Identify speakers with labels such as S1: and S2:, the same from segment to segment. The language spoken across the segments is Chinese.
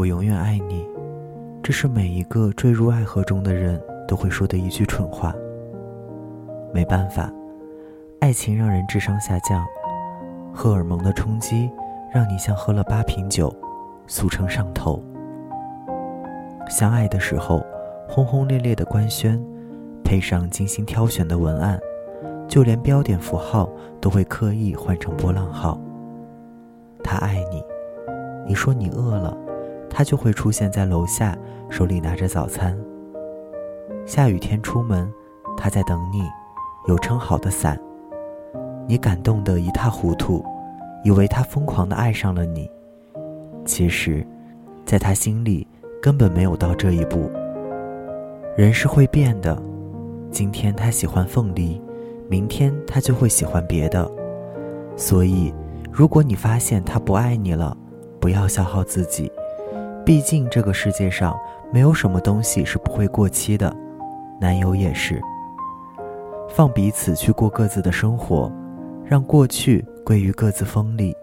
S1: 我永远爱你，这是每一个坠入爱河中的人都会说的一句蠢话。没办法，爱情让人智商下降，荷尔蒙的冲击让你像喝了八瓶酒，俗称上头。相爱的时候，轰轰烈烈的官宣，配上精心挑选的文案，就连标点符号都会刻意换成波浪号。他爱你，你说你饿了。他就会出现在楼下，手里拿着早餐。下雨天出门，他在等你，有撑好的伞。你感动得一塌糊涂，以为他疯狂地爱上了你。其实，在他心里根本没有到这一步。人是会变的，今天他喜欢凤梨，明天他就会喜欢别的。所以，如果你发现他不爱你了，不要消耗自己。毕竟这个世界上没有什么东西是不会过期的，男友也是。放彼此去过各自的生活，让过去归于各自风里。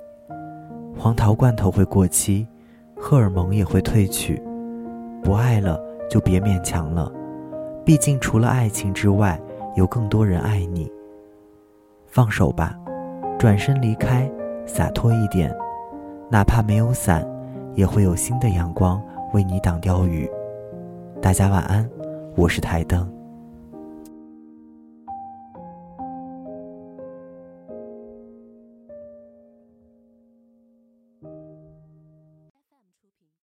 S1: 黄桃罐头会过期，荷尔蒙也会褪去，不爱了就别勉强了。毕竟除了爱情之外，有更多人爱你。放手吧，转身离开，洒脱一点，哪怕没有伞。也会有新的阳光为你挡掉雨。大家晚安，我是台灯。